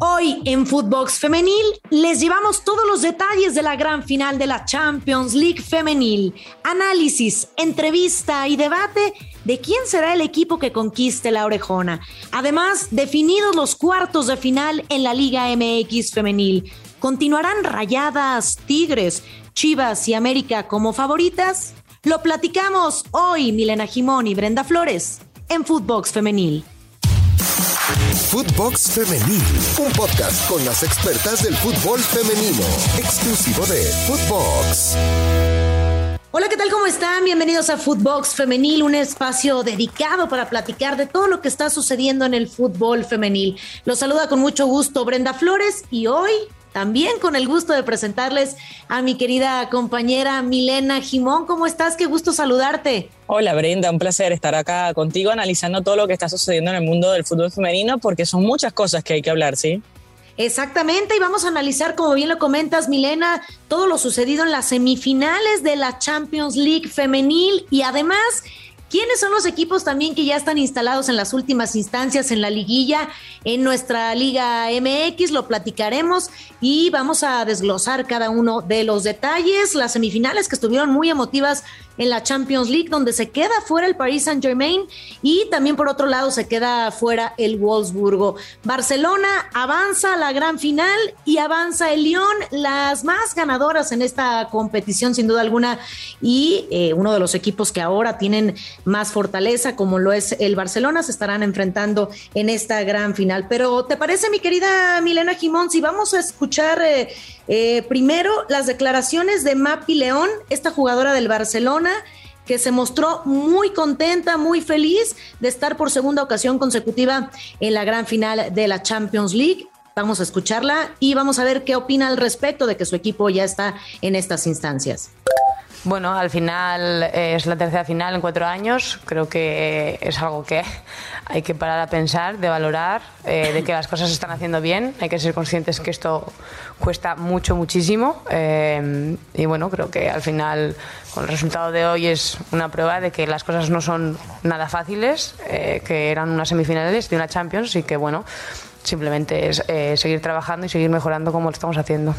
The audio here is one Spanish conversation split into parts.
Hoy en Footbox Femenil les llevamos todos los detalles de la gran final de la Champions League Femenil, análisis, entrevista y debate de quién será el equipo que conquiste la orejona. Además, definidos los cuartos de final en la Liga MX Femenil. ¿Continuarán Rayadas, Tigres, Chivas y América como favoritas? Lo platicamos hoy, Milena Jimón y Brenda Flores, en Footbox Femenil. Footbox Femenil, un podcast con las expertas del fútbol femenino, exclusivo de Footbox. Hola, ¿qué tal? ¿Cómo están? Bienvenidos a Footbox Femenil, un espacio dedicado para platicar de todo lo que está sucediendo en el fútbol femenil. Los saluda con mucho gusto Brenda Flores y hoy también con el gusto de presentarles a mi querida compañera Milena Jimón. ¿Cómo estás? Qué gusto saludarte. Hola Brenda, un placer estar acá contigo analizando todo lo que está sucediendo en el mundo del fútbol femenino porque son muchas cosas que hay que hablar, ¿sí? Exactamente, y vamos a analizar, como bien lo comentas, Milena, todo lo sucedido en las semifinales de la Champions League femenil y además ¿Quiénes son los equipos también que ya están instalados en las últimas instancias en la liguilla en nuestra Liga MX? Lo platicaremos y vamos a desglosar cada uno de los detalles. Las semifinales que estuvieron muy emotivas en la Champions League, donde se queda fuera el Paris Saint Germain y también por otro lado se queda fuera el Wolfsburgo. Barcelona avanza a la gran final y avanza el Lyon, las más ganadoras en esta competición sin duda alguna y eh, uno de los equipos que ahora tienen más fortaleza como lo es el Barcelona se estarán enfrentando en esta gran final. Pero ¿te parece mi querida Milena Jimón si vamos a escuchar... Eh, eh, primero, las declaraciones de Mapi León, esta jugadora del Barcelona, que se mostró muy contenta, muy feliz de estar por segunda ocasión consecutiva en la gran final de la Champions League. Vamos a escucharla y vamos a ver qué opina al respecto de que su equipo ya está en estas instancias. Bueno, al final eh, es la tercera final en cuatro años. Creo que es algo que hay que parar a pensar, de valorar, eh, de que las cosas se están haciendo bien. Hay que ser conscientes que esto cuesta mucho, muchísimo. Eh, y bueno, creo que al final, con el resultado de hoy, es una prueba de que las cosas no son nada fáciles, que eran unas semifinales de una Champions y que bueno, simplemente es seguir trabajando y seguir mejorando como lo estamos haciendo.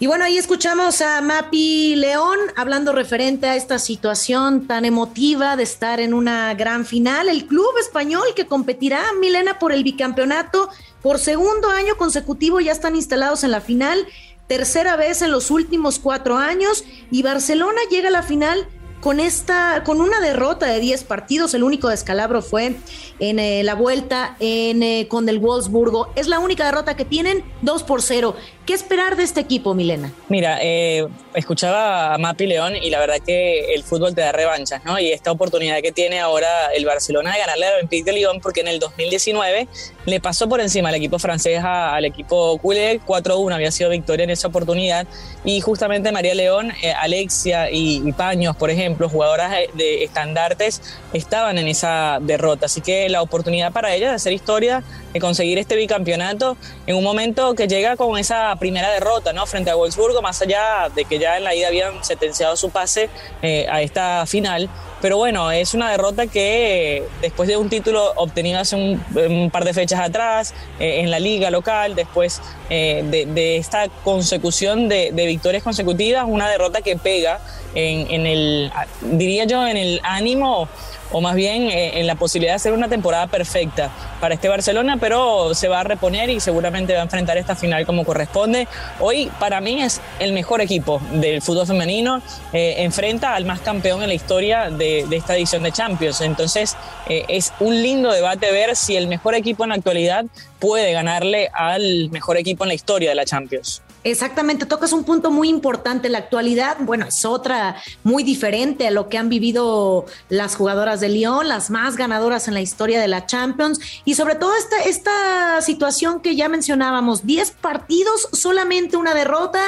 Y bueno, ahí escuchamos a Mapi León hablando referente a esta situación tan emotiva de estar en una gran final. El club español que competirá, Milena, por el bicampeonato por segundo año consecutivo ya están instalados en la final, tercera vez en los últimos cuatro años y Barcelona llega a la final con esta, con una derrota de 10 partidos, el único descalabro fue en eh, la vuelta en, eh, con el Wolfsburgo. Es la única derrota que tienen, 2 por 0. ¿Qué esperar de este equipo, Milena? Mira, eh, escuchaba a Mapi León y la verdad que el fútbol te da revanchas, ¿no? Y esta oportunidad que tiene ahora el Barcelona de ganarle al Olympique de Lyon, porque en el 2019 le pasó por encima al equipo francés al equipo culé, 4-1 había sido victoria en esa oportunidad. Y justamente María León, Alexia y, y Paños, por ejemplo, jugadoras de estandartes, estaban en esa derrota. Así que la oportunidad para ellas de hacer historia, de conseguir este bicampeonato en un momento que llega con esa primera derrota ¿no? frente a Wolfsburgo, más allá de que ya en la ida habían sentenciado su pase eh, a esta final. Pero bueno, es una derrota que después de un título obtenido hace un, par de fechas atrás eh, en la liga local, después eh, de, esta consecución de, victorias consecutivas, una derrota que pega en el, diría yo, en el ánimo o más bien eh, en la posibilidad de hacer una temporada perfecta para este Barcelona, pero se va a reponer y seguramente va a enfrentar esta final como corresponde. Hoy para mí es el mejor equipo del fútbol femenino, eh, enfrenta al más campeón en la historia de, esta edición de Champions, entonces eh, es un lindo debate ver si el mejor equipo en la actualidad puede ganarle al mejor equipo en la historia de la Champions. Exactamente, tocas un punto muy importante. La actualidad, bueno, es otra muy diferente a lo que han vivido las jugadoras de Lyon, las más ganadoras en la historia de la Champions y sobre todo esta, esta situación que ya mencionábamos, 10 partidos, solamente una derrota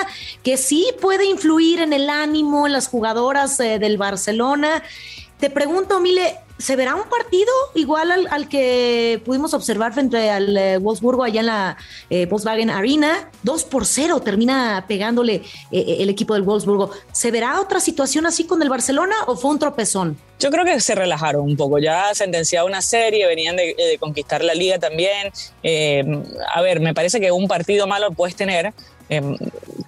que sí puede influir en el ánimo en las jugadoras eh, del Barcelona. Te pregunto, Mile, ¿se verá un partido igual al, que pudimos observar frente al eh, Wolfsburgo allá en la eh, Volkswagen Arena? 2 por 0 termina pegándole eh, el equipo del Wolfsburgo. ¿Se verá otra situación así con el Barcelona o fue un tropezón? Yo creo que se relajaron un poco. Ya sentenciado una serie, venían de, conquistar la liga también. a ver, me parece que un partido malo puedes tener,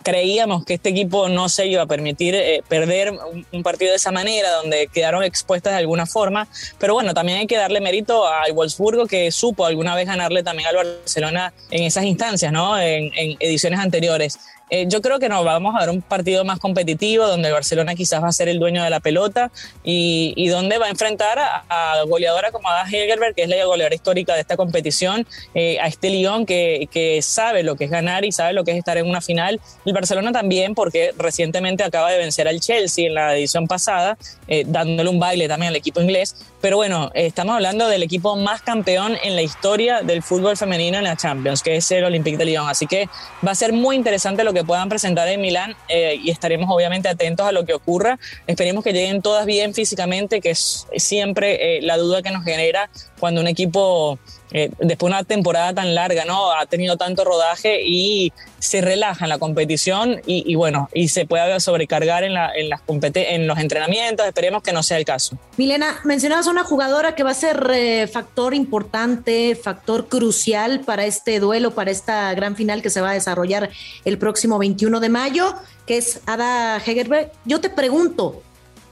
creíamos que este equipo no se iba a permitir eh, perder un, partido de esa manera, donde quedaron expuestas de alguna forma. Pero bueno, también hay que darle mérito al Wolfsburgo, que supo alguna vez ganarle también al Barcelona en esas instancias, ¿no? en ediciones anteriores. Eh, yo creo que nos vamos a ver un partido más competitivo, donde el Barcelona quizás va a ser el dueño de la pelota y, donde va a enfrentar a, goleadora como Ada Hegelberg, que es la goleadora histórica de esta competición, eh, a este Lyon que, que sabe lo que es ganar y sabe lo que es estar en una final. El Barcelona también, porque recientemente acaba de vencer al Chelsea en la edición pasada, eh, dándole un baile también al equipo inglés. Pero bueno, estamos hablando del equipo más campeón en la historia del fútbol femenino en la Champions, que es el Olympique de Lyon. Así que va a ser muy interesante lo que puedan presentar en Milán eh, y estaremos obviamente atentos a lo que ocurra. Esperemos que lleguen todas bien físicamente, que es siempre eh, la duda que nos genera cuando un equipo eh, después de una temporada tan larga, ¿no? Ha tenido tanto rodaje y se relaja en la competición y, bueno, y se puede sobrecargar en, la, en, las en los entrenamientos. Esperemos que no sea el caso. Milena, mencionabas a una jugadora que va a ser eh, factor importante, factor crucial para este duelo, para esta gran final que se va a desarrollar el próximo 21 de mayo, que es Ada Hegerberg. Yo te pregunto,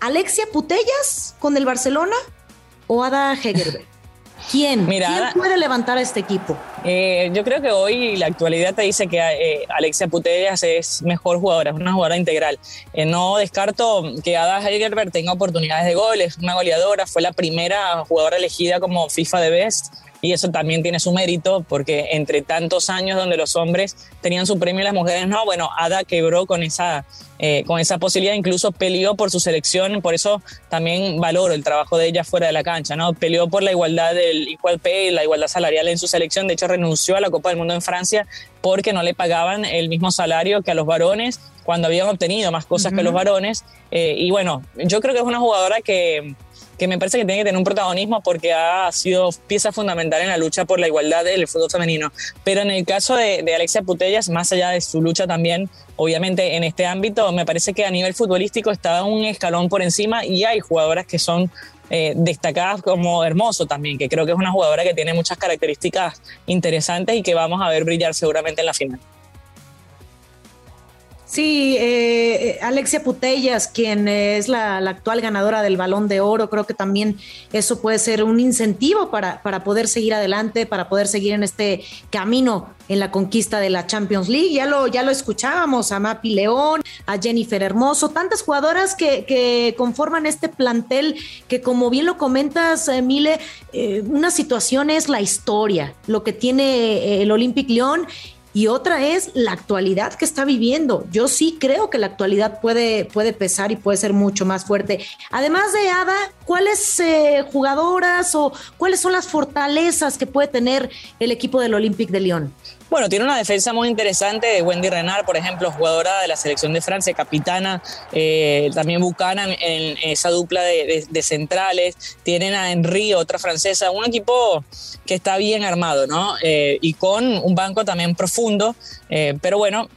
¿Alexia Putellas con el Barcelona o Ada Hegerberg? ¿Quién? ¿Quién puede levantar a este equipo? Eh, yo creo que hoy la actualidad te dice que eh, Alexia Putellas es mejor jugadora, es una jugadora integral. Eh, no descarto que Ada Hegerberg tenga oportunidades de gol, es una goleadora, fue la primera jugadora elegida como FIFA de Best y eso también tiene su mérito porque entre tantos años donde los hombres tenían su premio y las mujeres no, bueno, Ada quebró con esa, eh, con esa posibilidad, incluso peleó por su selección, por eso también valoro el trabajo de ella fuera de la cancha, ¿no? Peleó por la igualdad del equal pay, la igualdad salarial en su selección, de hecho renunció a la Copa del Mundo en Francia porque no le pagaban el mismo salario que a los varones cuando habían obtenido más cosas que los varones. Eh, y bueno, yo creo que es una jugadora que que me parece que tiene que tener un protagonismo porque ha sido pieza fundamental en la lucha por la igualdad del fútbol femenino. Pero en el caso de, Alexia Putellas, más allá de su lucha también, obviamente en este ámbito, me parece que a nivel futbolístico está un escalón por encima y hay jugadoras que son eh, destacadas como Hermoso también, que creo que es una jugadora que tiene muchas características interesantes y que vamos a ver brillar seguramente en la final. Sí, eh, Alexia Putellas, quien es la, actual ganadora del balón de oro, creo que también eso puede ser un incentivo para, para poder seguir adelante, para poder seguir en este camino en la conquista de la Champions League. Ya lo, ya lo escuchábamos a Mapi León, a Jennifer Hermoso, tantas jugadoras que, que conforman este plantel que como bien lo comentas, eh, Mile, eh, una situación es la historia, lo que tiene el Olympic León y otra es la actualidad que está viviendo. Yo sí creo que la actualidad puede, puede pesar y puede ser mucho más fuerte. Además de Ada, ¿cuáles eh, jugadoras o cuáles son las fortalezas que puede tener el equipo del Olympique de Lyon? Bueno, tiene una defensa muy interesante de Wendy Renard, por ejemplo, jugadora de la selección de Francia, capitana, eh, también Buchanan en esa dupla de, centrales, tienen a Henry, otra francesa, un equipo que está bien armado, ¿no? Eh, y con un banco también profundo, eh, pero bueno,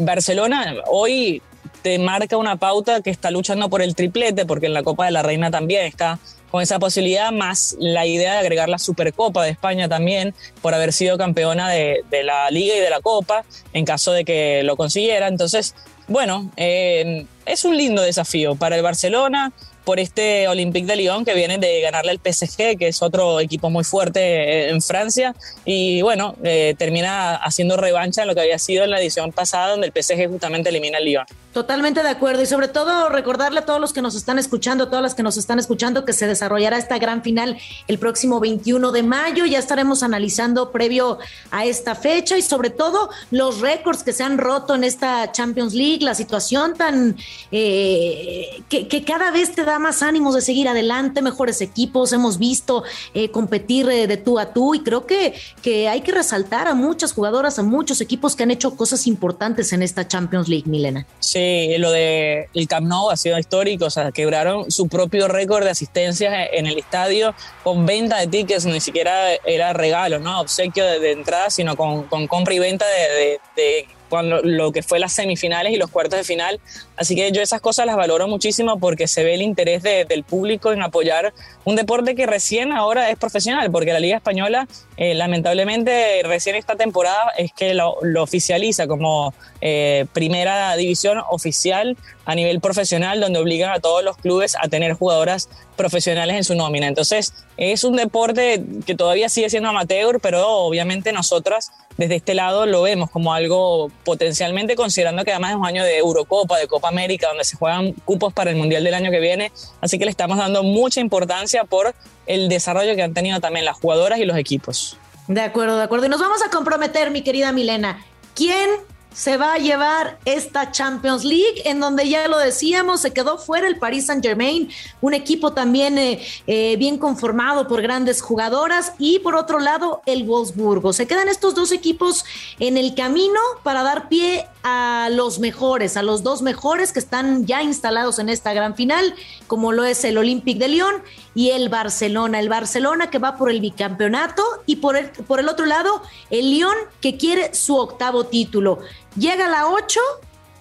Barcelona hoy te marca una pauta que está luchando por el triplete, porque en la Copa de la Reina también está con esa posibilidad, más la idea de agregar la Supercopa de España también, por haber sido campeona de, la Liga y de la Copa, en caso de que lo consiguiera. Entonces, bueno, eh, es un lindo desafío para el Barcelona, por este Olympique de Lyon que viene de ganarle al PSG, que es otro equipo muy fuerte eh, en Francia. Y bueno, eh, termina haciendo revancha en lo que había sido en la edición pasada, donde el PSG justamente elimina al Lyon. Totalmente de acuerdo. Y sobre todo recordarle a todos los que nos están escuchando, a todas las que nos están escuchando, que se desarrollará esta gran final el próximo 21 de mayo. Ya estaremos analizando previo a esta fecha y sobre todo los récords que se han roto en esta Champions League, la situación tan eh, que, cada vez te da más ánimos de seguir adelante, mejores equipos, hemos visto eh, competir eh, de tú a tú y creo que, que hay que resaltar a muchas jugadoras, a muchos equipos que han hecho cosas importantes en esta Champions League, Milena. Sí, lo de el Camp Nou ha sido histórico, o sea, quebraron su propio récord de asistencias en el estadio con venta de tickets, ni siquiera era regalo, ¿no? Obsequio de, entrada, sino con, compra y venta de cuando lo que fue las semifinales y los cuartos de final. Así que yo esas cosas las valoro muchísimo porque se ve el interés del público en apoyar un deporte que recién ahora es profesional, porque la Liga Española eh, lamentablemente recién esta temporada es que lo, oficializa como eh, primera división oficial a nivel profesional, donde obligan a todos los clubes a tener jugadoras profesionales en su nómina. Entonces, es un deporte que todavía sigue siendo amateur, pero obviamente nosotras desde este lado lo vemos como algo potencialmente, considerando que además es un año de Eurocopa, de Copa América, donde se juegan cupos para el Mundial del año que viene. Así que le estamos dando mucha importancia por el desarrollo que han tenido también las jugadoras y los equipos. De acuerdo, de acuerdo. Y nos vamos a comprometer, mi querida Milena. ¿Quién se va a llevar esta Champions League, en donde ya lo decíamos, se quedó fuera el Paris Saint Germain, un equipo también eh, eh, bien conformado por grandes jugadoras, y por otro lado el Wolfsburgo. Se quedan estos dos equipos en el camino para dar pie a los mejores, a los dos mejores que están ya instalados en esta gran final, como lo es el Olympique de Lyon y el Barcelona. El Barcelona que va por el bicampeonato y por el, por el otro lado el Lyon que quiere su octavo título. ¿Llega la 8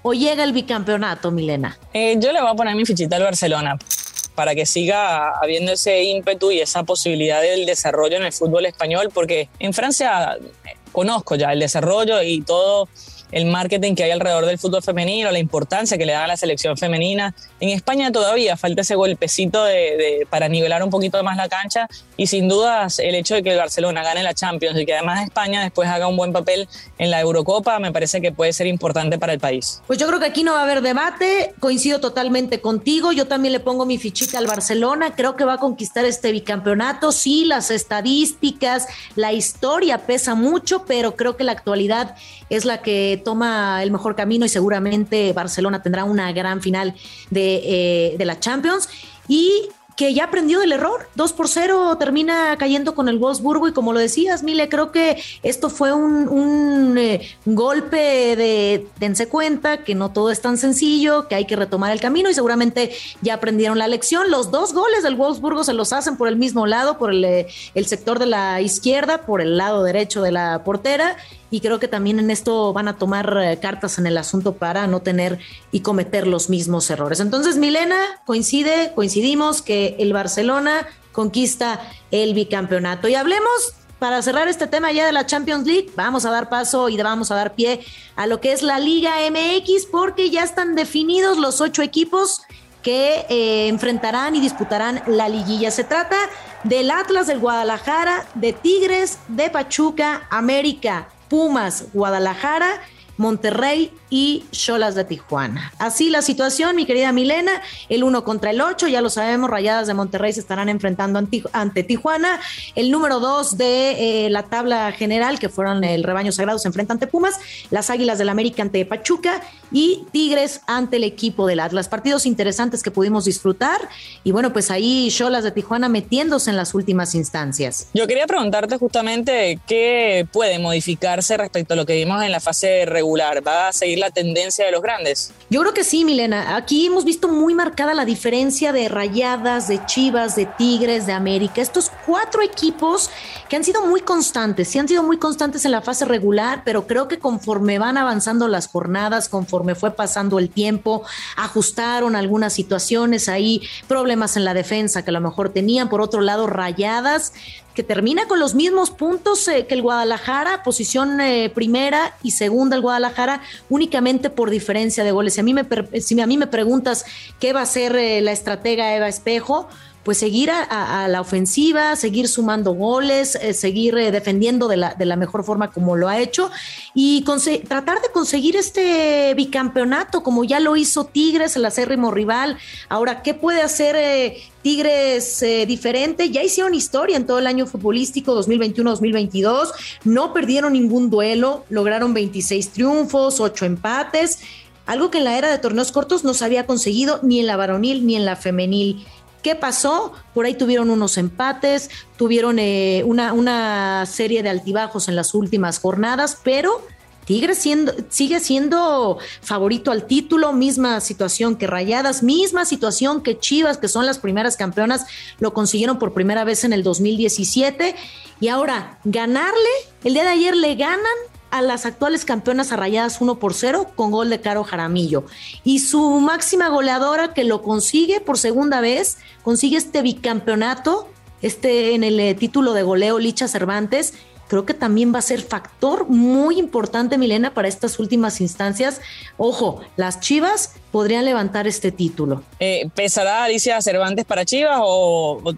o llega el bicampeonato, Milena? Eh, yo le voy a poner mi fichita al Barcelona para que siga habiendo ese ímpetu y esa posibilidad del desarrollo en el fútbol español, porque en Francia eh, conozco ya el desarrollo y todo el marketing que hay alrededor del fútbol femenino, la importancia que le da a la selección femenina. En España todavía falta ese golpecito de, para nivelar un poquito más la cancha y sin dudas el hecho de que el Barcelona gane la Champions y que además España después haga un buen papel en la Eurocopa me parece que puede ser importante para el país. Pues yo creo que aquí no va a haber debate, coincido totalmente contigo, yo también le pongo mi fichita al Barcelona, creo que va a conquistar este bicampeonato, sí, las estadísticas, la historia pesa mucho, pero creo que la actualidad es la que toma el mejor camino y seguramente Barcelona tendrá una gran final de, eh, de la Champions. Y que ya aprendió del error. 2 por 0 termina cayendo con el Wolfsburgo y como lo decías, Mile, creo que esto fue un, eh, golpe de dense cuenta que no todo es tan sencillo, que hay que retomar el camino y seguramente ya aprendieron la lección. Los dos goles del Wolfsburgo se los hacen por el mismo lado, por el, eh, el sector de la izquierda, por el lado derecho de la portera y creo que también en esto van a tomar eh, cartas en el asunto para no tener y cometer los mismos errores. Entonces, Milena, coincide, coincidimos que el Barcelona conquista el bicampeonato. Y hablemos para cerrar este tema ya de la Champions League, vamos a dar paso y vamos a dar pie a lo que es la Liga MX porque ya están definidos los ocho equipos que eh, enfrentarán y disputarán la liguilla. Se trata del Atlas del Guadalajara, de Tigres, de Pachuca, América, Pumas, Guadalajara, Monterrey y Cholas de Tijuana. Así la situación, mi querida Milena, el 1 contra el 8, ya lo sabemos, Rayadas de Monterrey se estarán enfrentando ante Tijuana. El número 2 de eh, la tabla general, que fueron el rebaño sagrado, se enfrenta ante Pumas, las Águilas del América ante Pachuca y Tigres ante el equipo del Atlas. Partidos interesantes que pudimos disfrutar y bueno, pues ahí Cholas de Tijuana metiéndose en las últimas instancias. Yo quería preguntarte justamente qué puede modificarse respecto a lo que vimos en la fase regular. ¿Va a seguir la tendencia de los grandes? Yo creo que sí, Milena. Aquí hemos visto muy marcada la diferencia de Rayadas, de Chivas, de Tigres, de América. Estos cuatro equipos que han sido muy constantes, sí han sido muy constantes en la fase regular, pero creo que conforme van avanzando las jornadas, conforme fue pasando el tiempo, ajustaron algunas situaciones ahí, problemas en la defensa que a lo mejor tenían. Por otro lado, Rayadas que termina con los mismos puntos eh, que el Guadalajara, posición eh, primera y segunda el Guadalajara, únicamente por diferencia de goles. Si a mí me, si a mí me preguntas qué va a ser eh, la estratega Eva Espejo, pues seguir a, la ofensiva, seguir sumando goles, eh, seguir eh, defendiendo de la, mejor forma como lo ha hecho y tratar de conseguir este bicampeonato como ya lo hizo Tigres, el acérrimo rival. Ahora, ¿qué puede hacer eh, Tigres diferente? Ya hicieron historia en todo el año futbolístico 2021-2022, no perdieron ningún duelo, lograron 26 triunfos, 8 empates algo que en la era de torneos cortos no se había conseguido ni en la varonil ni en la femenil. ¿Qué pasó? Por ahí tuvieron unos empates, tuvieron eh, una, una serie de altibajos en las últimas jornadas, pero Tigres siendo, sigue siendo favorito al título, misma situación que Rayadas, misma situación que Chivas, que son las primeras campeonas, lo consiguieron por primera vez en el 2017. Y ahora, ganarle, el día de ayer le ganan a las actuales campeonas a Rayadas 1 por 0 con gol de Caro Jaramillo. Y su máxima goleadora que lo consigue por segunda vez, consigue este bicampeonato, este en el eh, título de goleo Licha Cervantes creo que también va a ser factor muy importante, Milena, para estas últimas instancias. Ojo, las Chivas podrían levantar este título. Eh, ¿Pesará Cervantes para Chivas o,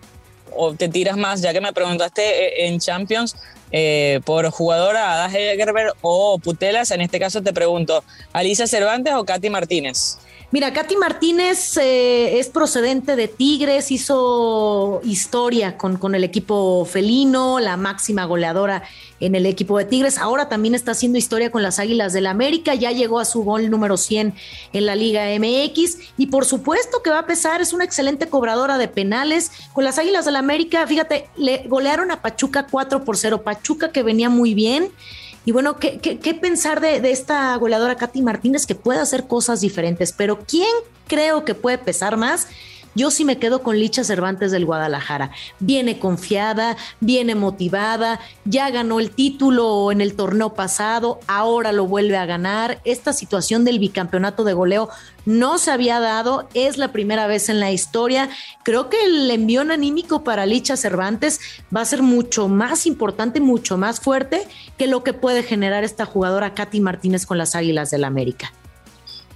te tiras más, ya que me preguntaste eh, en Champions? Eh, por jugadora Ada Gerber o Putelas, en este caso te pregunto, ¿Alicia Cervantes o Katy Martínez? Mira, Katy Martínez eh, es procedente de Tigres, hizo historia con, con, el equipo felino, la máxima goleadora en el equipo de Tigres. Ahora también está haciendo historia con las Águilas del la América, ya llegó a su gol número 100 en la Liga MX y por supuesto que va a pesar, es una excelente cobradora de penales. Con las Águilas del la América, fíjate, le golearon a Pachuca 4 por 0, Pachuca que venía muy bien y bueno, ¿qué, qué, pensar de, de, esta goleadora Katy Martínez que puede hacer cosas diferentes? Pero ¿quién creo que puede pesar más? Yo sí me quedo con Licha Cervantes del Guadalajara. Viene confiada, viene motivada, ya ganó el título en el torneo pasado, ahora lo vuelve a ganar. Esta situación del bicampeonato de goleo no se había dado, es la primera vez en la historia. Creo que el envión anímico para Licha Cervantes va a ser mucho más importante, mucho más fuerte que lo que puede generar esta jugadora Katy Martínez con las Águilas del América.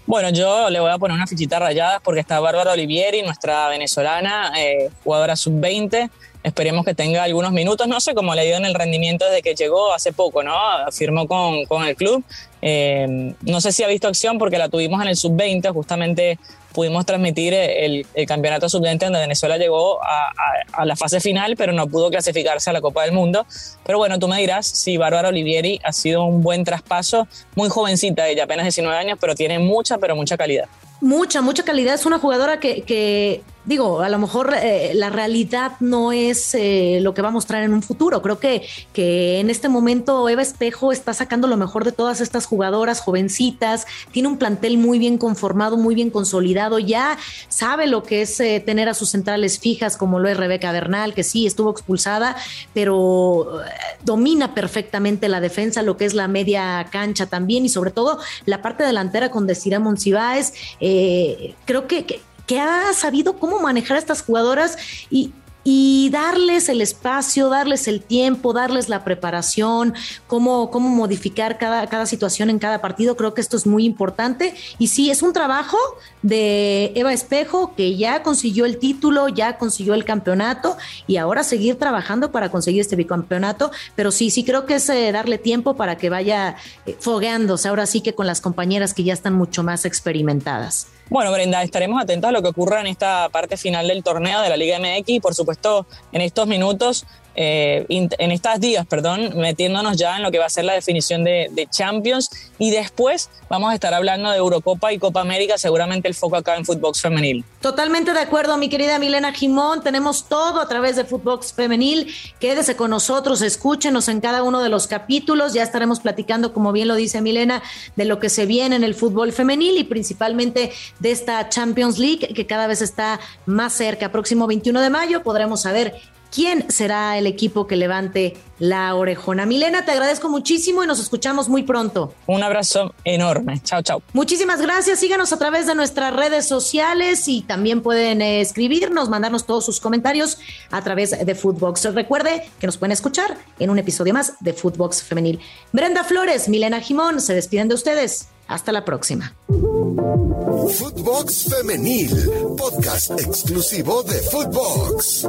Bueno, yo le voy a poner una fichita rayada porque está Bárbara Olivieri, nuestra venezolana, eh, jugadora sub-20. Esperemos que tenga algunos minutos. No sé cómo le ha ido en el rendimiento desde que llegó hace poco, ¿no? Firmó con, con el club. Eh, no sé si ha visto acción porque la tuvimos en el sub-20, justamente pudimos transmitir el, campeonato sub-20 donde Venezuela llegó a, la fase final, pero no pudo clasificarse a la Copa del Mundo. Pero bueno, tú me dirás si Bárbara Olivieri ha sido un buen traspaso, muy jovencita, ella apenas 19 años, pero tiene mucha, pero mucha calidad. Mucha, mucha calidad. Es una jugadora que digo, a lo mejor eh, la realidad no es eh, lo que va a mostrar en un futuro. Creo que, que en este momento Eva Espejo está sacando lo mejor de todas estas jugadoras jovencitas, tiene un plantel muy bien conformado, muy bien consolidado, ya sabe lo que es eh, tener a sus centrales fijas, como lo es Rebeca Bernal, que sí estuvo expulsada, pero domina perfectamente la defensa, lo que es la media cancha también y sobre todo la parte delantera con Desira Monsiváis. creo que, que que ha sabido cómo manejar a estas jugadoras y, y darles el espacio, darles el tiempo, darles la preparación, cómo, cómo modificar cada, cada situación en cada partido. Creo que esto es muy importante. Y sí, es un trabajo de Eva Espejo, que ya consiguió el título, ya consiguió el campeonato y ahora seguir trabajando para conseguir este bicampeonato. Pero sí, sí creo que es eh, darle tiempo para que vaya eh, fogueándose ahora sí que con las compañeras que ya están mucho más experimentadas. Bueno, Brenda, estaremos atentos a lo que ocurra en esta parte final del torneo de la Liga MX y por supuesto en estos minutos eh, en estas días, perdón, metiéndonos ya en lo que va a ser la definición de, Champions y después vamos a estar hablando de Eurocopa y Copa América, seguramente el foco acá en Footbox Femenil. Totalmente de acuerdo, mi querida Milena Jimón, tenemos todo a través de Footbox Femenil, quédese con nosotros, escúchenos en cada uno de los capítulos, ya estaremos platicando, como bien lo dice Milena, de lo que se viene en el fútbol femenil y principalmente de esta Champions League que cada vez está más cerca. Próximo 21 de mayo podremos saber quién será el equipo que levante la orejona. Milena, te agradezco muchísimo y nos escuchamos muy pronto. Un abrazo enorme. Chao, chao. Muchísimas gracias. Síganos a través de nuestras redes sociales y también pueden eh, escribirnos, mandarnos todos sus comentarios a través de Footbox. Recuerde que nos pueden escuchar en un episodio más de Footbox Femenil. Brenda Flores, Milena Jimón, se despiden de ustedes. Hasta la próxima. Footbox Femenil, podcast exclusivo de Footbox.